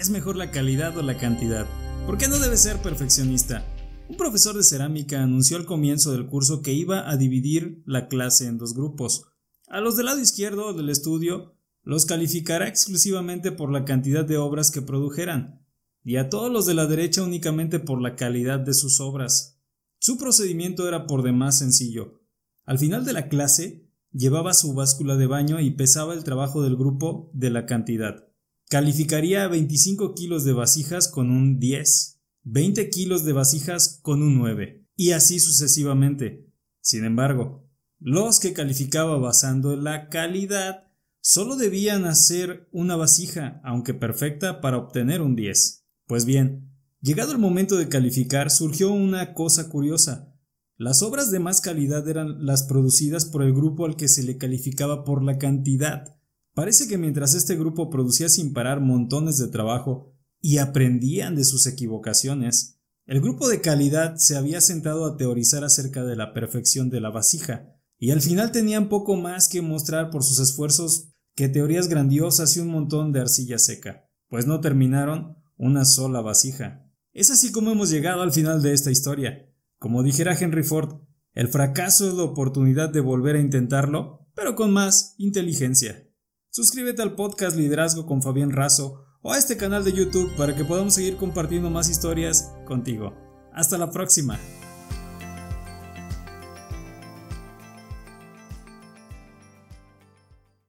¿Es mejor la calidad o la cantidad? ¿Por qué no debe ser perfeccionista? Un profesor de cerámica anunció al comienzo del curso que iba a dividir la clase en dos grupos. A los del lado izquierdo del estudio los calificará exclusivamente por la cantidad de obras que produjeran, y a todos los de la derecha únicamente por la calidad de sus obras. Su procedimiento era por demás sencillo. Al final de la clase, llevaba su báscula de baño y pesaba el trabajo del grupo de la cantidad. Calificaría 25 kilos de vasijas con un 10 20 kilos de vasijas con un 9, y así sucesivamente. Sin embargo, los que calificaba basando la calidad solo debían hacer una vasija, aunque perfecta, para obtener un 10. Pues bien, llegado el momento de calificar, surgió una cosa curiosa. Las obras de más calidad eran las producidas por el grupo al que se le calificaba por la cantidad. Parece que mientras este grupo producía sin parar montones de trabajo, y aprendían de sus equivocaciones. El grupo de calidad se había sentado a teorizar acerca de la perfección de la vasija, y al final tenían poco más que mostrar por sus esfuerzos que teorías grandiosas y un montón de arcilla seca, pues no terminaron una sola vasija. Es así como hemos llegado al final de esta historia. Como dijera Henry Ford, el fracaso es la oportunidad de volver a intentarlo, pero con más inteligencia. Suscríbete al podcast Liderazgo con Fabián Razo o a este canal de YouTube para que podamos seguir compartiendo más historias contigo. Hasta la próxima.